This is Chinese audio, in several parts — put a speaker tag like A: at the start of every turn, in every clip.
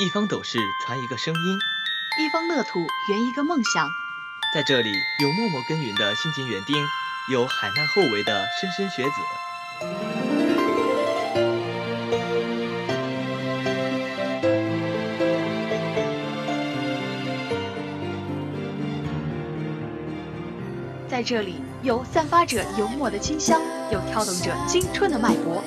A: 一方斗士传一个声音，
B: 一方乐土圆一个梦想。
A: 在这里，有默默耕耘的辛勤园丁，有海纳后为的莘莘学子。
B: 在这里，有散发着油墨的清香，有跳动着青春的脉搏。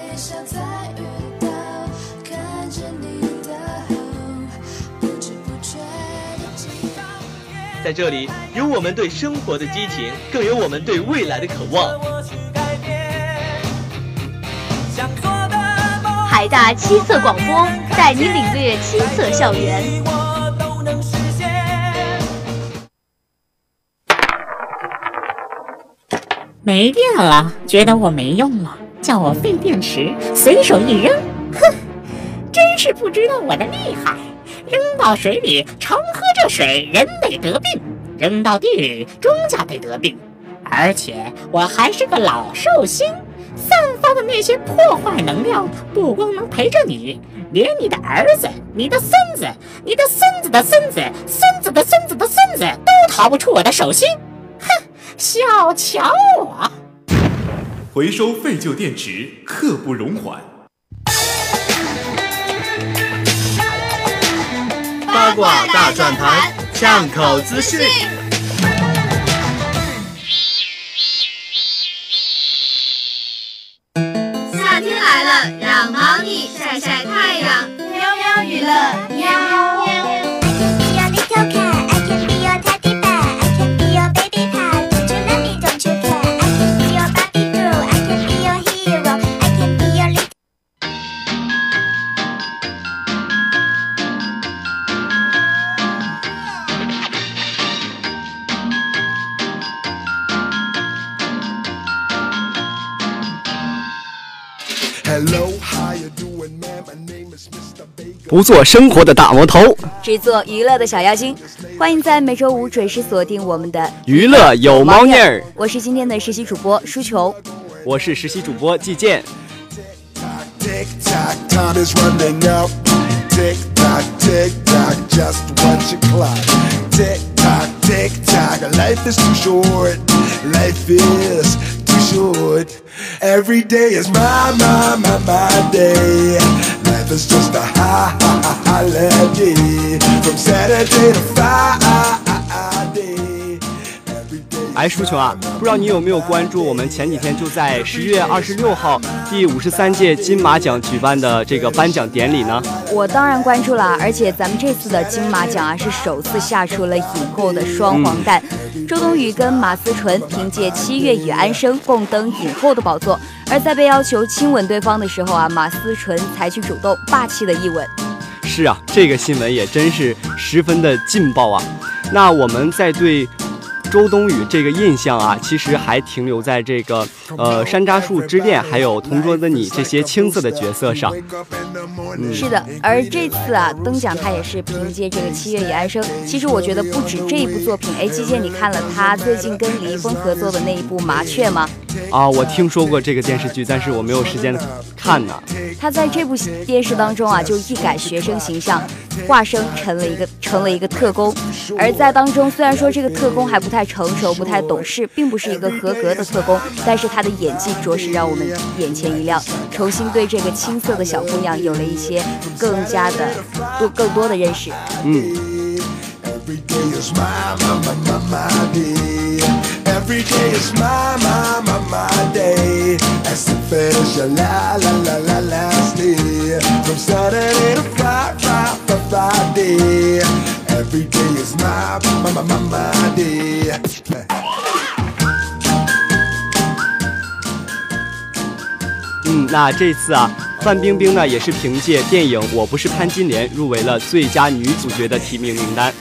A: 在这里，有我们对生活的激情，更有我们对未来的渴望。
C: 海大七色广播带你领略七色校园。
D: 没电了，觉得我没用了，叫我废电池，随手一扔，哼，真是不知道我的厉害。扔到水里，常喝这水，人得得病；扔到地里，庄稼得得病。而且我还是个老寿星，散发的那些破坏能量，不光能陪着你，连你的儿子、你的孙子、你的孙子的孙子、孙子的孙子的孙子，都逃不出我的手心。哼，小瞧我！
E: 回收废旧电池，刻不容缓。
F: 八卦大转盘，巷口资讯。
G: 夏天来了，让猫咪晒晒太阳。喵喵娱乐，
H: 不做生活的大魔头，
I: 只做娱乐的小妖精。欢迎在每周五准时锁定我们的
H: 娱乐有猫腻儿。
I: 我是今天的实习主播舒琼，
H: 我是实习主播季 should. Every day is my, my, my, my day. Life is just a high, high, high, high From Saturday to Friday. 哎，舒琼啊，不知道你有没有关注我们前几天就在十月二十六号第五十三届金马奖举办的这个颁奖典礼呢？
I: 我当然关注了，而且咱们这次的金马奖啊是首次下出了影后的双黄蛋，周冬雨跟马思纯凭借《七月与安生》共登影后的宝座，而在被要求亲吻对方的时候啊，马思纯采取主动，霸气的一吻。
H: 是啊，这个新闻也真是十分的劲爆啊！那我们在对。周冬雨这个印象啊，其实还停留在这个呃《山楂树之恋》还有《同桌的你》这些青涩的角色上。
I: 是的，而这次啊登奖，他也是凭借这个《七月与安生》。其实我觉得不止这一部作品，哎，季姐你看了他最近跟李易峰合作的那一部《麻雀》吗？
H: 啊，我听说过这个电视剧，但是我没有时间看呢。
I: 他在这部电视当中啊，就一改学生形象，化身成了一个成了一个特工。而在当中，虽然说这个特工还不太成熟、不太懂事，并不是一个合格的特工，但是他的演技着实让我们眼前一亮，重新对这个青涩的小姑娘有了一些更加的多、更多的认识。
H: 嗯。Every day is my, my, my, my day. As if it is your la, la, la, la, last day. From Saturday to Friday, Friday. Every day is my, my, my, my, my day. 嗯，那这次啊，范冰冰呢也是凭借电影《我不是潘金莲》入围了最佳女主角的提名名单。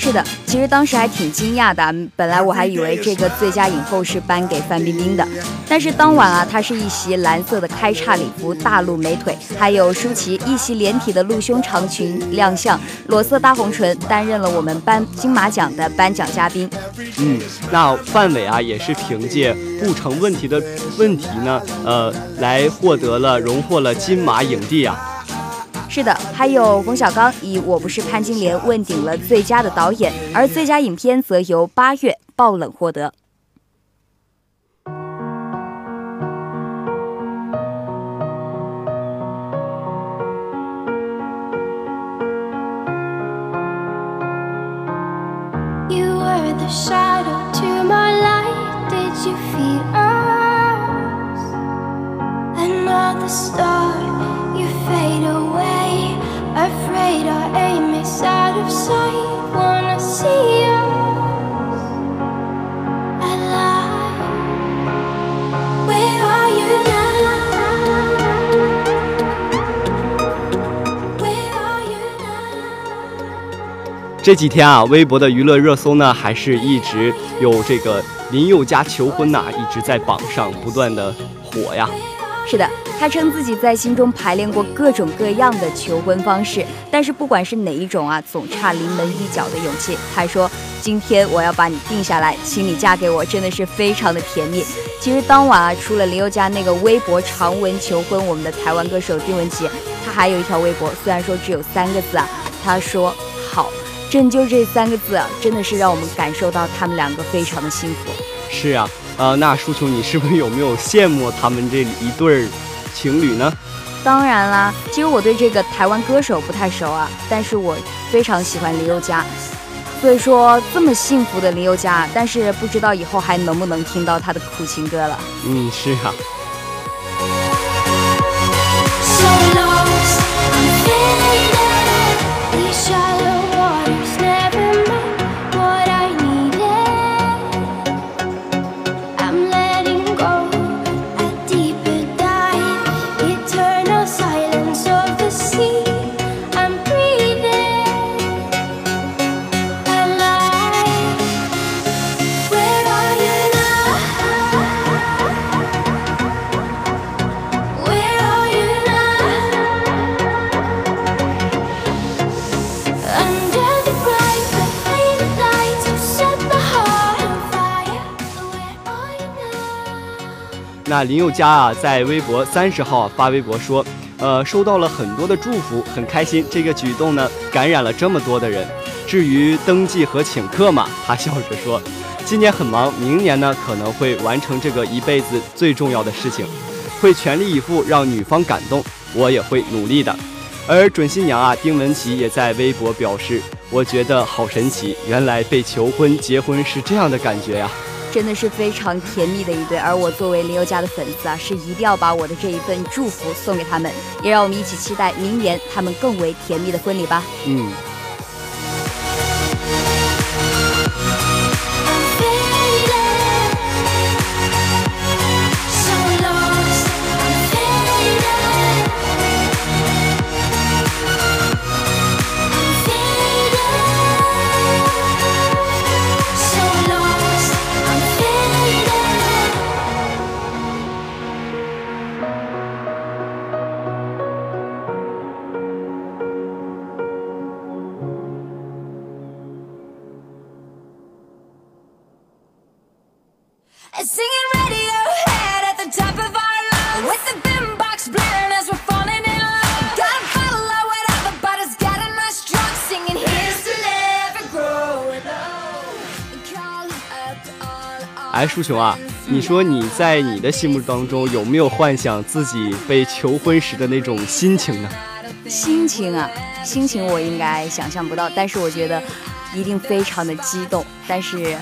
I: 是的，其实当时还挺惊讶的。本来我还以为这个最佳影后是颁给范冰冰的，但是当晚啊，她是一袭蓝色的开叉礼服，大露美腿，还有舒淇一袭连体的露胸长裙亮相，裸色大红唇，担任了我们颁金马奖的颁奖嘉宾。
H: 嗯，那范伟啊，也是凭借不成问题的问题呢，呃，来获得了荣获了金马影帝啊。
I: 是的，还有冯小刚以《我不是潘金莲》问鼎了最佳的导演，而最佳影片则由《八月爆冷》获得。
J: 这几天啊，微博的娱乐热搜呢，还是一直有这个林宥嘉求婚呐，一直在榜上不断的火呀。
I: 是的，他称自己在心中排练过各种各样的求婚方式，但是不管是哪一种啊，总差临门一脚的勇气。他说：“今天我要把你定下来，请你嫁给我，真的是非常的甜蜜。”其实当晚啊，除了林宥嘉那个微博长文求婚我们的台湾歌手丁文琪，他还有一条微博，虽然说只有三个字啊，他说：“好。”针灸这三个字啊，真的是让我们感受到他们两个非常的幸福。
J: 是啊，呃，那舒琼，你是不是有没有羡慕他们这一对儿情侣呢？
I: 当然啦，其实我对这个台湾歌手不太熟啊，但是我非常喜欢林宥嘉。所以说，这么幸福的林宥嘉，但是不知道以后还能不能听到他的苦情歌了。
J: 嗯，是啊。那林宥嘉啊，在微博三十号发微博说，呃，收到了很多的祝福，很开心。这个举动呢，感染了这么多的人。至于登记和请客嘛，他笑着说，今年很忙，明年呢可能会完成这个一辈子最重要的事情，会全力以赴让女方感动，我也会努力的。而准新娘啊，丁文琪也在微博表示，我觉得好神奇，原来被求婚结婚是这样的感觉呀。
I: 真的是非常甜蜜的一对，而我作为林宥嘉的粉丝啊，是一定要把我的这一份祝福送给他们，也让我们一起期待明年他们更为甜蜜的婚礼吧。
J: 嗯。哎，舒琼啊，你说你在你的心目当中有没有幻想自己被求婚时的那种心情呢？
I: 心情啊，心情我应该想象不到，但是我觉得一定非常的激动，但是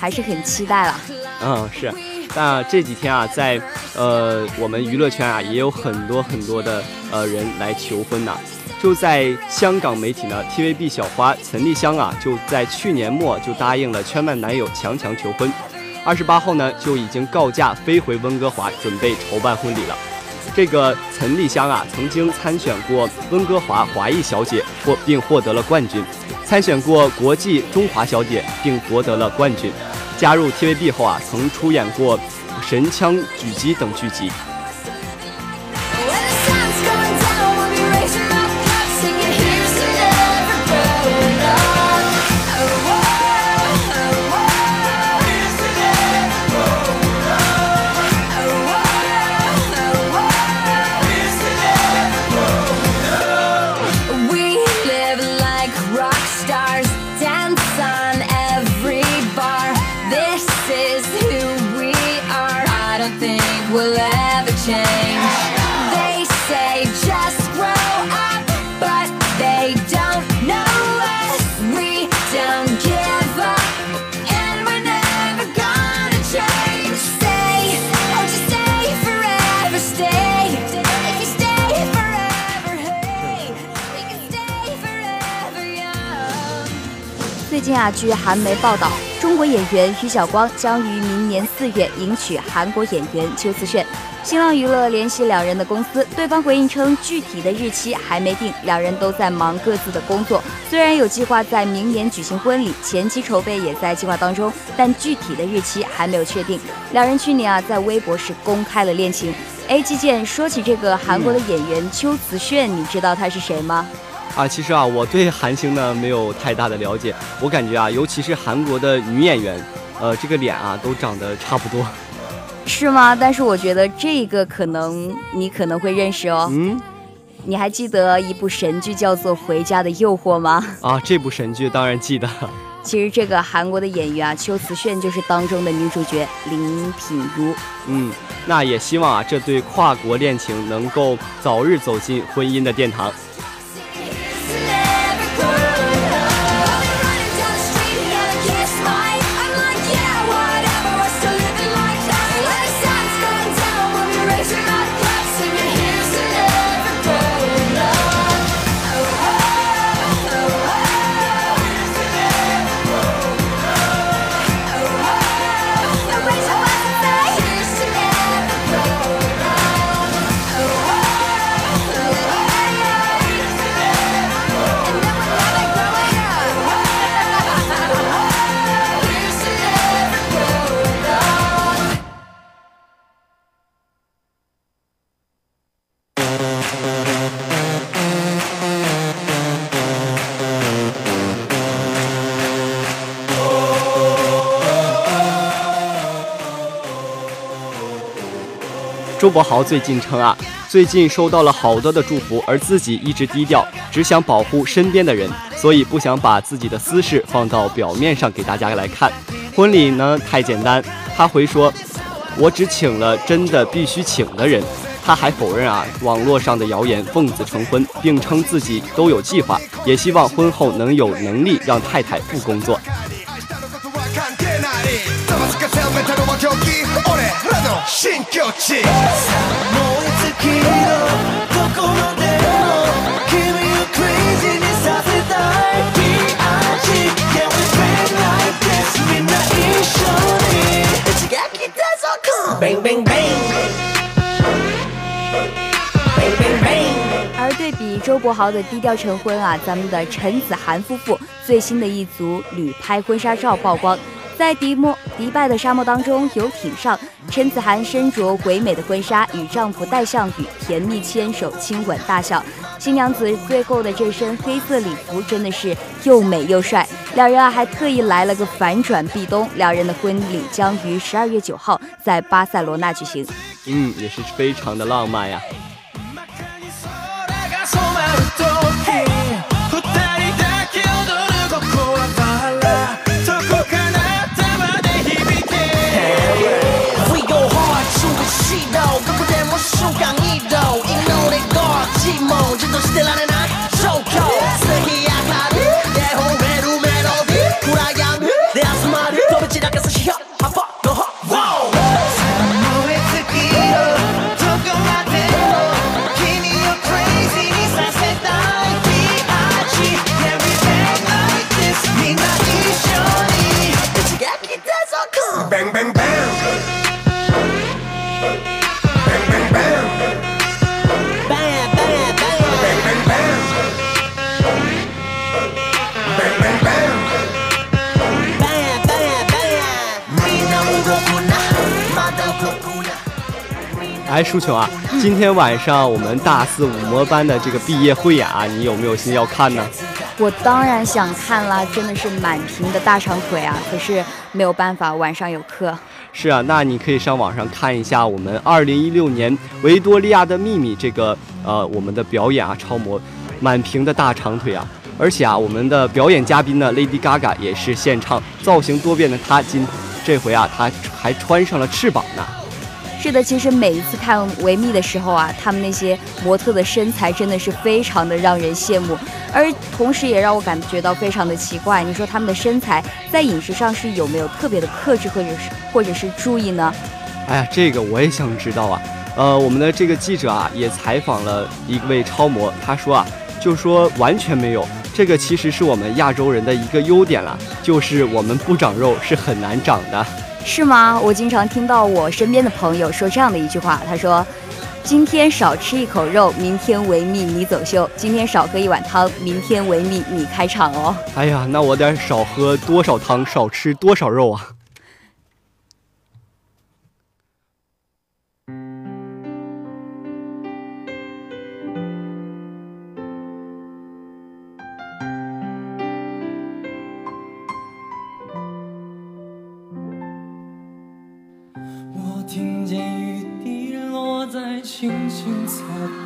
I: 还是很期待了。
J: 嗯，是。那这几天啊，在呃我们娱乐圈啊，也有很多很多的呃人来求婚呐。就在香港媒体呢，TVB 小花陈丽香啊，就在去年末就答应了圈外男友强强求婚。二十八号呢，就已经告假飞回温哥华，准备筹办婚礼了。这个岑丽香啊，曾经参选过温哥华华裔小姐，获并获得了冠军；参选过国际中华小姐，并夺得了冠军。加入 TVB 后啊，曾出演过《神枪狙击》等剧集。
I: 最近啊，据韩媒报道，中国演员于晓光将于明年四月迎娶韩国演员邱瓷炫。新浪娱乐联系两人的公司，对方回应称具体的日期还没定，两人都在忙各自的工作。虽然有计划在明年举行婚礼，前期筹备也在计划当中，但具体的日期还没有确定。两人去年啊在微博是公开了恋情。A 基建说起这个韩国的演员邱瓷炫，你知道他是谁吗？
J: 啊，其实啊，我对韩星呢没有太大的了解，我感觉啊，尤其是韩国的女演员，呃，这个脸啊都长得差不多。
I: 是吗？但是我觉得这个可能你可能会认识哦。
J: 嗯，
I: 你还记得一部神剧叫做《回家的诱惑》吗？
J: 啊，这部神剧当然记得。
I: 其实这个韩国的演员啊，秋瓷炫就是当中的女主角林品如。
J: 嗯，那也希望啊，这对跨国恋情能够早日走进婚姻的殿堂。周柏豪最近称啊，最近收到了好多的祝福，而自己一直低调，只想保护身边的人，所以不想把自己的私事放到表面上给大家来看。婚礼呢太简单，他回说，我只请了真的必须请的人。他还否认啊网络上的谣言，奉子成婚，并称自己都有计划，也希望婚后能有能力让太太不工作。
K: Bang bang bang.
I: 而对比周柏豪的低调成婚啊，咱们的陈子涵夫妇最新的一组旅拍婚纱照曝光，在迪莫迪拜的沙漠当中游艇上，陈子涵身着唯美的婚纱，与丈夫戴向宇甜蜜牵手、亲吻大笑。新娘子最后的这身黑色礼服真的是又美又帅，两人啊还特意来了个反转壁咚。两人的婚礼将于十二月九号在巴塞罗那举行。
J: 嗯，也是非常的浪漫呀。
H: 就刚
J: 哎，舒琼啊，今天晚上我们大四五模班的这个毕业汇演啊，你有没有心要看呢？
I: 我当然想看啦，真的是满屏的大长腿啊！可是没有办法，晚上有课。
J: 是啊，那你可以上网上看一下我们二零一六年《维多利亚的秘密》这个呃我们的表演啊，超模满屏的大长腿啊，而且啊，我们的表演嘉宾呢，Lady Gaga 也是现场，造型多变的她今这回啊，她还穿上了翅膀呢。
I: 是的，其实每一次看维密的时候啊，他们那些模特的身材真的是非常的让人羡慕，而同时也让我感觉到非常的奇怪。你说他们的身材在饮食上是有没有特别的克制或者是或者是注意呢？
J: 哎呀，这个我也想知道啊。呃，我们的这个记者啊也采访了一位超模，他说啊，就说完全没有。这个其实是我们亚洲人的一个优点了，就是我们不长肉是很难长的。
I: 是吗？我经常听到我身边的朋友说这样的一句话，他说：“今天少吃一口肉，明天维密你走秀；今天少喝一碗汤，明天维密你开场哦。”
J: 哎呀，那我得少喝多少汤，少吃多少肉啊？
L: 精彩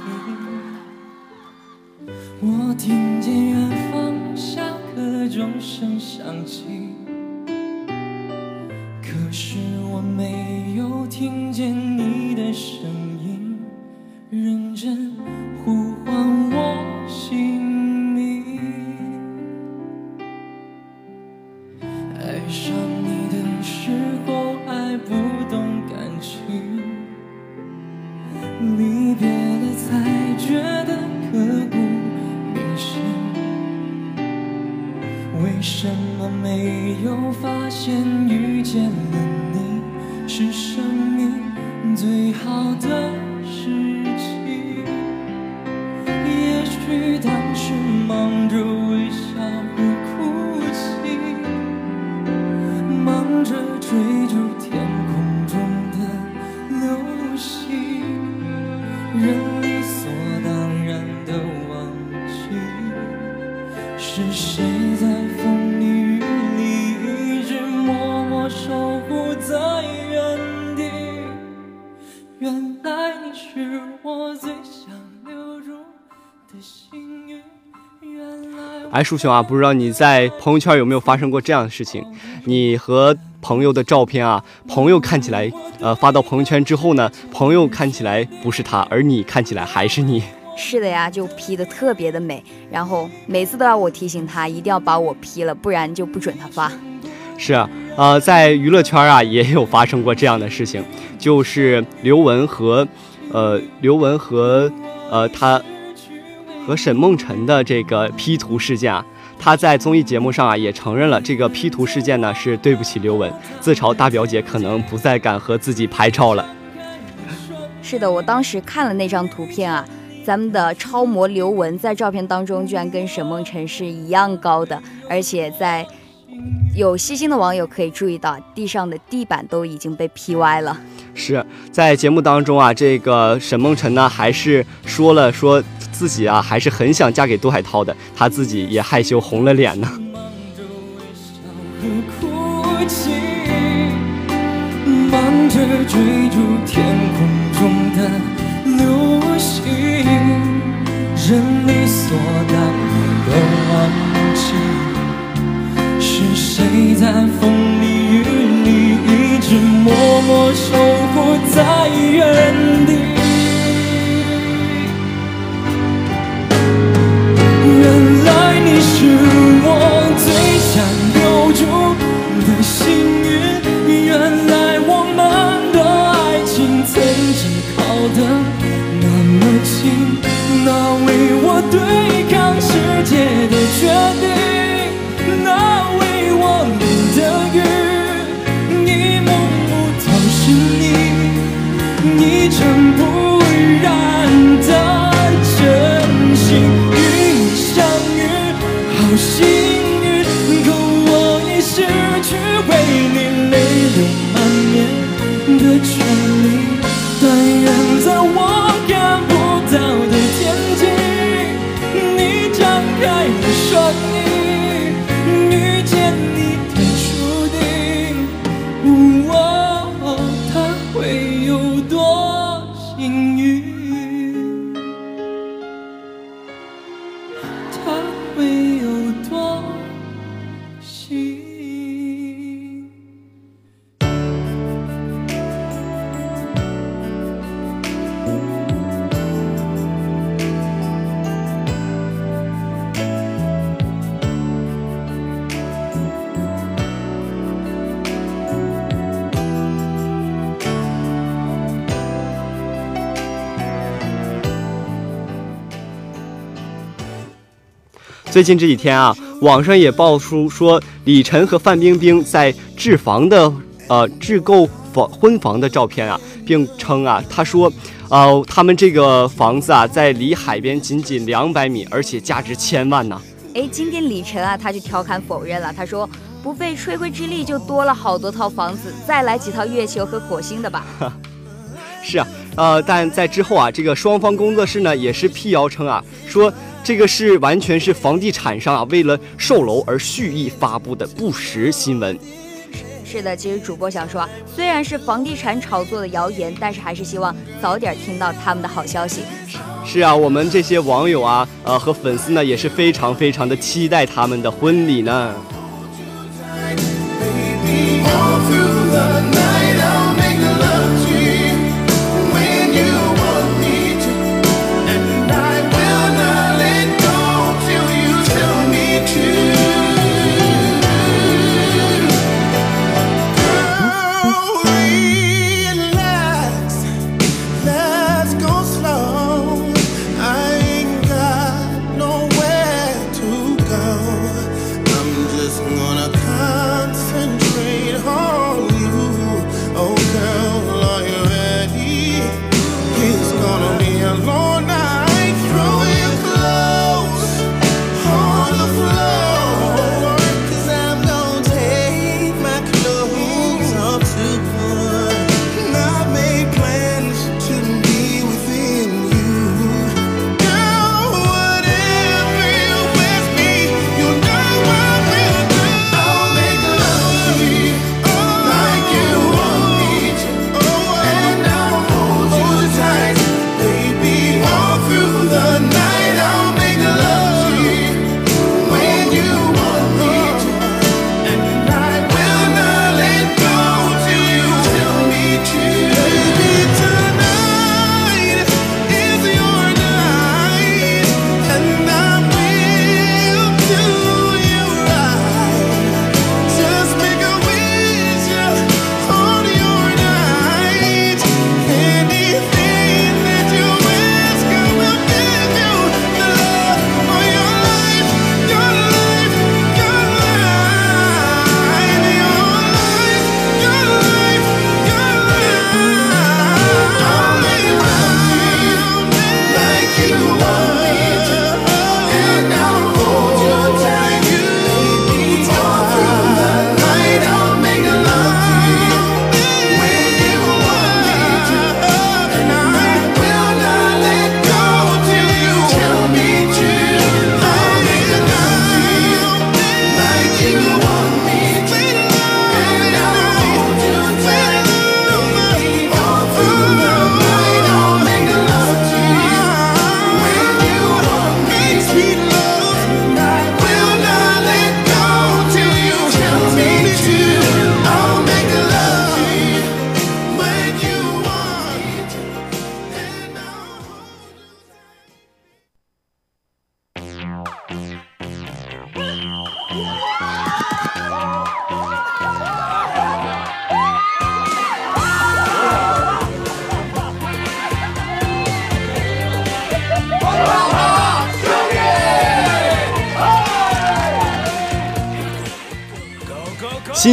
J: 哎，树熊啊，不知道你在朋友圈有没有发生过这样的事情？你和朋友的照片啊，朋友看起来，呃，发到朋友圈之后呢，朋友看起来不是他，而你看起来还是你。
I: 是的呀，就 P 的特别的美，然后每次都要我提醒他一定要把我 P 了，不然就不准他发。
J: 是啊，呃，在娱乐圈啊也有发生过这样的事情，就是刘雯和，呃，刘雯和，呃，他和沈梦辰的这个 P 图事件啊。他在综艺节目上啊也承认了这个 P 图事件呢是对不起刘雯，自嘲大表姐可能不再敢和自己拍照了。
I: 是的，我当时看了那张图片啊，咱们的超模刘雯在照片当中居然跟沈梦辰是一样高的，而且在有细心的网友可以注意到，地上的地板都已经被 P 歪了。
J: 是在节目当中啊，这个沈梦辰呢还是说了说。自己啊，还是很想嫁给杜海涛的，他自己也害羞红了脸呢。
L: 忙着追逐天空中的流星，人理所当然的忘记，是谁在风里雨里一直默默守护在原地。的幸运，原来我们的爱情曾经靠得那么近，那为我对抗世界的决定，那为我淋的雨，一幕幕都是你，一尘不染的真心与你相遇。好幸，
M: 最近这几天啊，网上也爆出说李晨和范冰冰在置房的呃置购房婚房的照片啊，并称啊，他说，呃，他们这个房子啊，在离海边仅仅两百米，而且价值千万呢。
I: 哎，今天李晨啊，他就调侃否认了，他说不费吹灰之力就多了好多套房子，再来几套月球和火星的吧。
M: 是啊，呃，但在之后啊，这个双方工作室呢也是辟谣称啊，说这个是完全是房地产商啊为了售楼而蓄意发布的不实新闻。
I: 是的，其实主播想说啊，虽然是房地产炒作的谣言，但是还是希望早点听到他们的好消息。
M: 是啊，我们这些网友啊，呃和粉丝呢也是非常非常的期待他们的婚礼呢。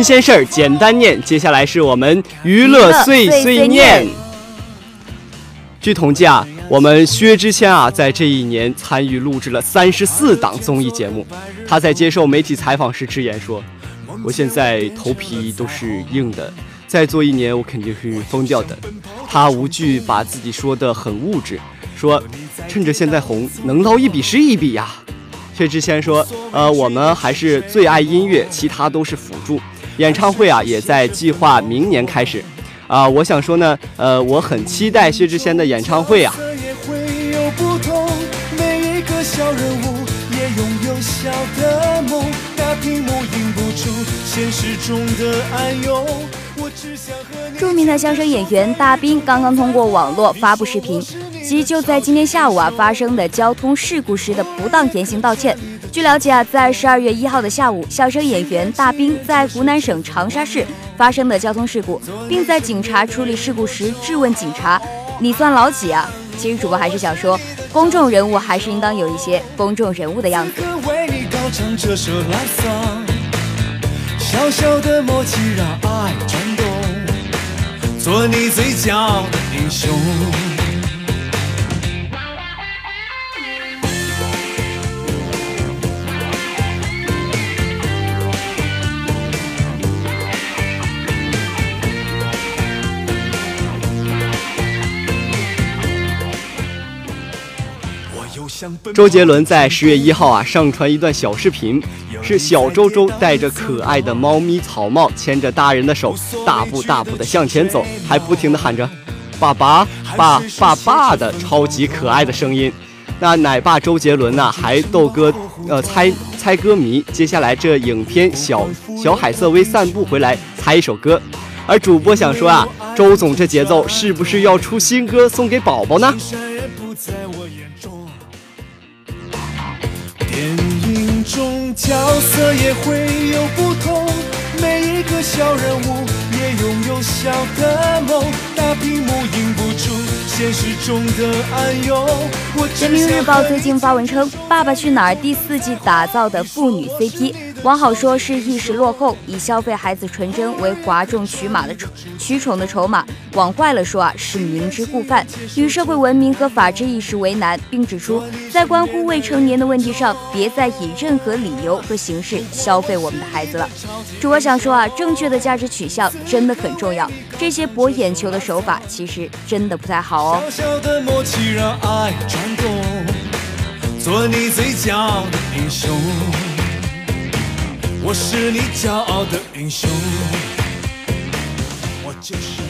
M: 新鲜事儿简单念，接下来是我们娱乐碎碎念。据统计啊，我们薛之谦啊，在这一年参与录制了三十四档综艺节目。他在接受媒体采访时直言说：“我现在头皮都是硬的，再做一年我肯定是疯掉的。”他无惧把自己说的很物质，说：“趁着现在红，能捞一笔是一笔呀。”薛之谦说：“呃，我们还是最爱音乐，其他都是辅助。”演唱会啊，也在计划明年开始，啊，我想说呢，呃，我很期待薛之谦的演唱会啊。
I: 著名的相声演员大兵刚刚通过网络发布视频，即就在今天下午啊发生的交通事故时的不当言行道歉。据了解啊，在十二月一号的下午，相声演员大兵在湖南省长沙市发生的交通事故，并在警察处理事故时质问警察：“你算老几啊？”其实主播还是想说，公众人物还是应当有一些公众人物的样子。
L: 小小的默契让爱转动，做你最骄傲的英雄。
J: 周杰伦在十月一号啊上传一段小视频，是小周周带着可爱的猫咪草帽，牵着大人的手，大步大步的向前走，还不停的喊着“爸爸，爸爸爸”的超级可爱的声音。那奶爸周杰伦呢还逗歌，呃猜猜歌迷。接下来这影片小小海瑟薇散步回来猜一首歌，而主播想说啊，周总这节奏是不是要出新歌送给宝宝呢？
L: 影中角色也会有不同，每一个小人物也拥有小的梦。大屏幕映不出现实中的暗涌。
I: 人民日报最近发文称，《爸爸去哪儿》第四季打造的父女 CP，往好说是意识落后，以消费孩子纯真为哗众取马的取宠的筹码；往坏了说啊，是明知故犯，与社会文明和法治意识为难，并指出，在关乎未成年的问题上，别再以任何理由和形式消费我们的孩子了。主播想说啊，正确的价值取向真的很重要，这些博眼球的手法其实真的不太好哦。
L: 小小的默契让爱转动，做你最骄傲的英雄。我是你骄傲的英雄。我就是。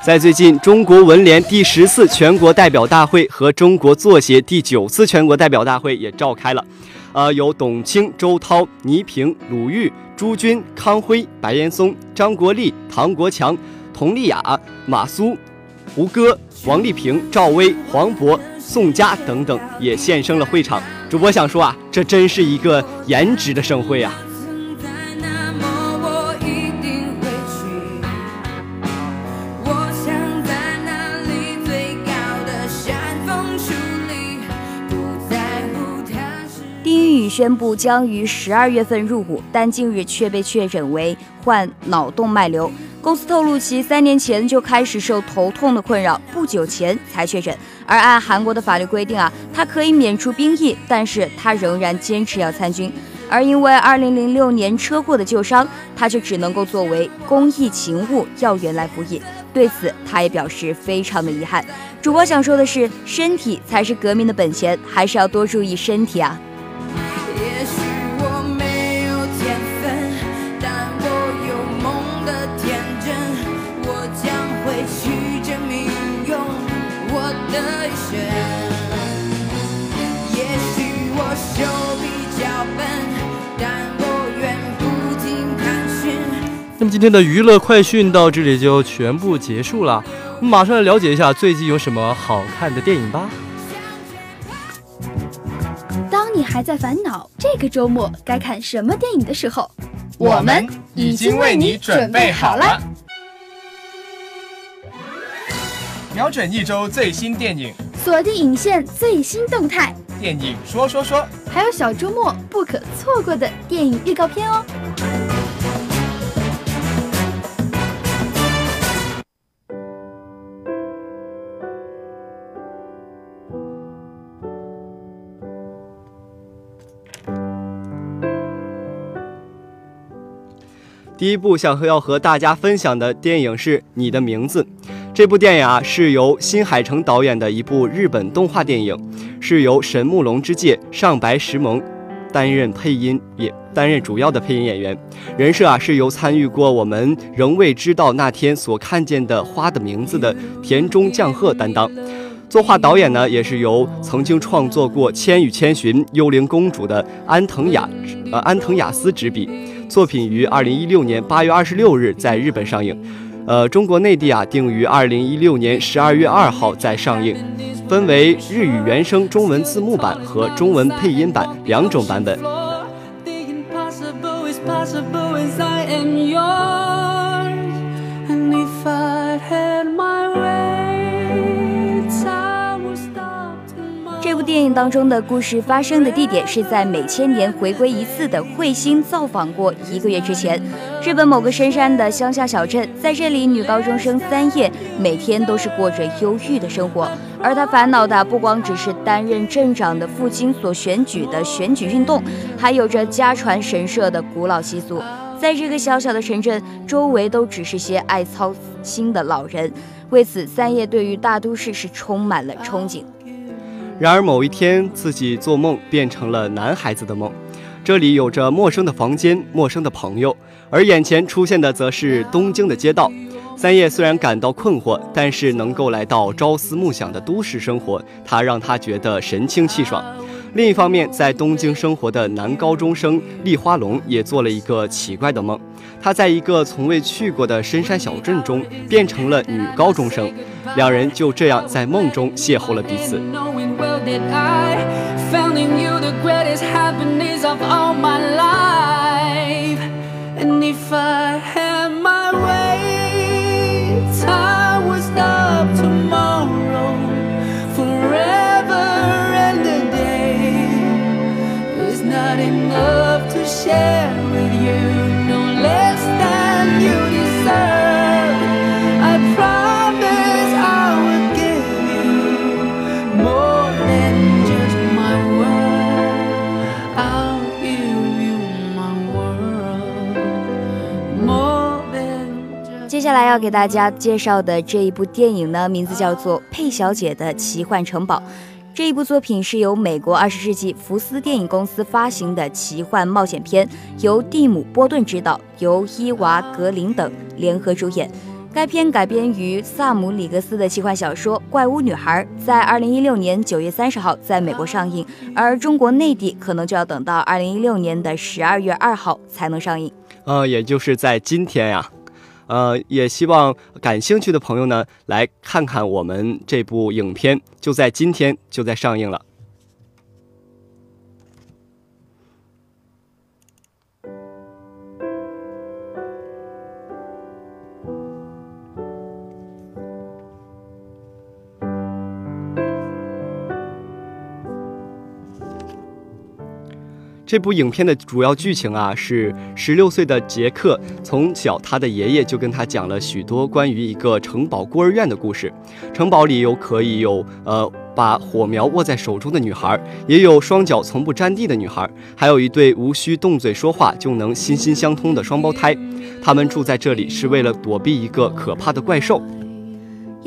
J: 在最近，中国文联第十次全国代表大会和中国作协第九次全国代表大会也召开了，呃，有董卿、周涛、倪萍、鲁豫、朱军、康辉、白岩松、张国立、唐国强、佟丽娅、马苏、胡歌、王丽萍、赵薇、黄渤、宋佳等等也现身了会场。主播想说啊，这真是一个颜值的盛会啊！
I: 宣布将于十二月份入伍，但近日却被确诊为患脑动脉瘤。公司透露，其三年前就开始受头痛的困扰，不久前才确诊。而按韩国的法律规定啊，他可以免除兵役，但是他仍然坚持要参军。而因为二零零六年车祸的旧伤，他却只能够作为公益勤务要员来服役。对此，他也表示非常的遗憾。主播想说的是，身体才是革命的本钱，还是要多注意身体啊。
N: 那么今天的娱乐快讯到这里就全部结束了，我们马上来了解一下最近有什么好看的电影吧。
O: 当你还在烦恼这个周末该看什么电影的时候，
F: 我们已经为你准备好了。瞄准一周最新电影，
O: 锁定影线最新动态，
F: 电影说说说，
O: 还有小周末不可错过的电影预告片哦。
J: 第一部想和要和大家分享的电影是《你的名字》。这部电影啊，是由新海诚导演的一部日本动画电影，是由神木隆之介、上白石萌担任配音，也担任主要的配音演员。人设啊，是由参与过《我们仍未知道那天所看见的花的名字》的田中将贺担当。作画导演呢，也是由曾经创作过《千与千寻》《幽灵公主》的安藤雅，呃安藤雅思执笔。作品于二零一六年八月二十六日在日本上映，呃，中国内地啊定于二零一六年十二月二号再上映，分为日语原声中文字幕版和中文配音版两种版本。
I: 电影当中的故事发生的地点是在每千年回归一次的彗星造访过一个月之前，日本某个深山的乡下小镇。在这里，女高中生三叶每天都是过着忧郁的生活，而她烦恼的不光只是担任镇长的父亲所选举的选举运动，还有着家传神社的古老习俗。在这个小小的城镇，周围都只是些爱操心的老人。为此，三叶对于大都市是充满了憧憬。
J: 然而某一天，自己做梦变成了男孩子的梦，这里有着陌生的房间、陌生的朋友，而眼前出现的则是东京的街道。三叶虽然感到困惑，但是能够来到朝思暮想的都市生活，他让他觉得神清气爽。另一方面，在东京生活的男高中生立花龙也做了一个奇怪的梦，他在一个从未去过的深山小镇中变成了女高中生，两人就这样在梦中邂逅了彼此。
I: 接要给大家介绍的这一部电影呢，名字叫做《佩小姐的奇幻城堡》。这一部作品是由美国二十世纪福斯电影公司发行的奇幻冒险片，由蒂姆·波顿执导，由伊娃·格林等联合主演。该片改编于萨姆·里格斯的奇幻小说《怪物女孩》，在二零一六年九月三十号在美国上映，而中国内地可能就要等到二零一六年的十二月二号才能上映。
J: 呃，也就是在今天呀。呃，也希望感兴趣的朋友呢，来看看我们这部影片，就在今天就在上映了。这部影片的主要剧情啊，是十六岁的杰克从小他的爷爷就跟他讲了许多关于一个城堡孤儿院的故事。城堡里有可以有呃把火苗握在手中的女孩，也有双脚从不沾地的女孩，还有一对无需动嘴说话就能心心相通的双胞胎。他们住在这里是为了躲避一个可怕的怪兽。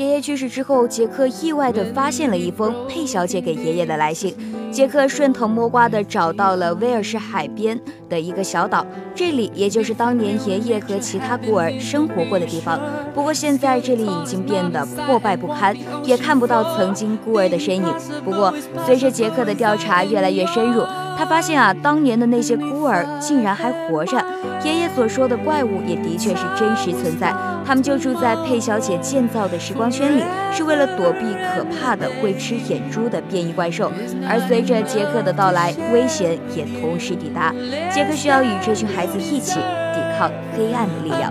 I: 爷爷去世之后，杰克意外地发现了一封佩小姐给爷爷的来信。杰克顺藤摸瓜地找到了威尔士海边的一个小岛，这里也就是当年爷爷和其他孤儿生活过的地方。不过现在这里已经变得破败不堪，也看不到曾经孤儿的身影。不过随着杰克的调查越来越深入，他发现啊，当年的那些孤儿竟然还活着。爷爷所说的怪物也的确是真实存在，他们就住在佩小姐建造的时光圈里，是为了躲避可怕的会吃眼珠的变异怪兽。而随着杰克的到来，危险也同时抵达。杰克需要与这群孩子一起抵抗黑暗的力量。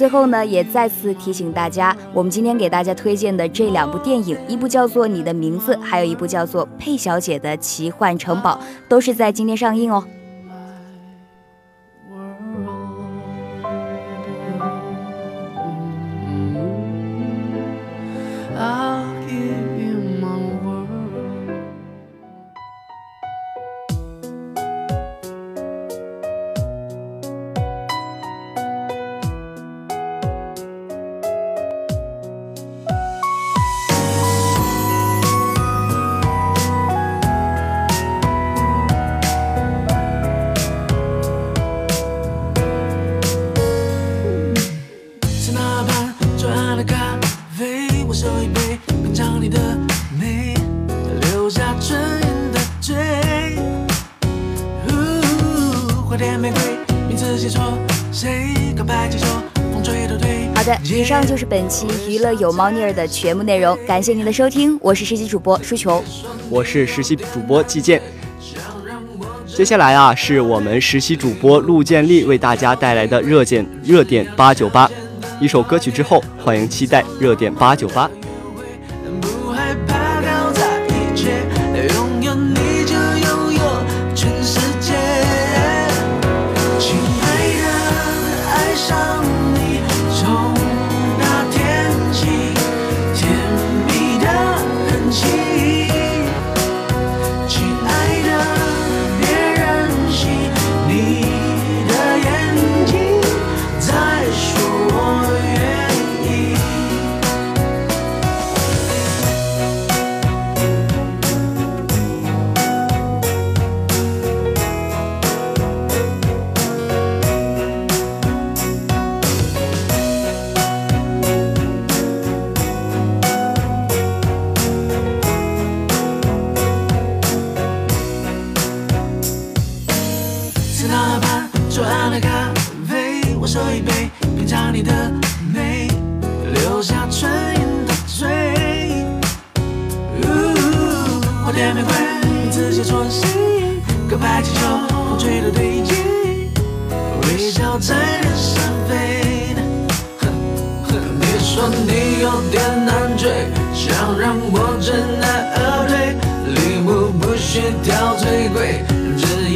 I: 最后呢，也再次提醒大家，我们今天给大家推荐的这两部电影，一部叫做《你的名字》，还有一部叫做《佩小姐的奇幻城堡》，都是在今天上映哦。本期娱乐有猫腻儿的全部内容，感谢您的收听，我是实习主播舒琼，
J: 我是实习主播季健。接下来啊，是我们实习主播陆建立为大家带来的热点热点八九八，一首歌曲之后，欢迎期待热点八九八。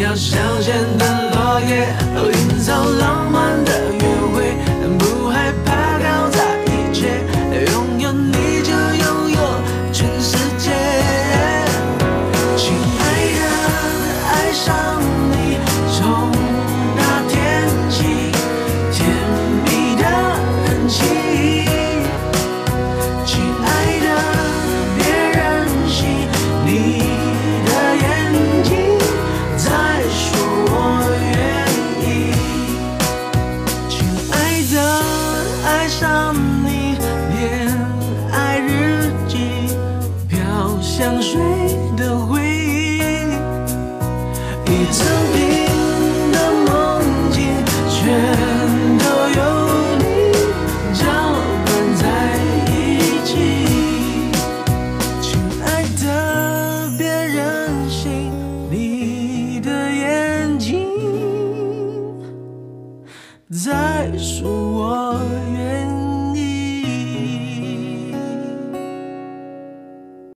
C: 在说我愿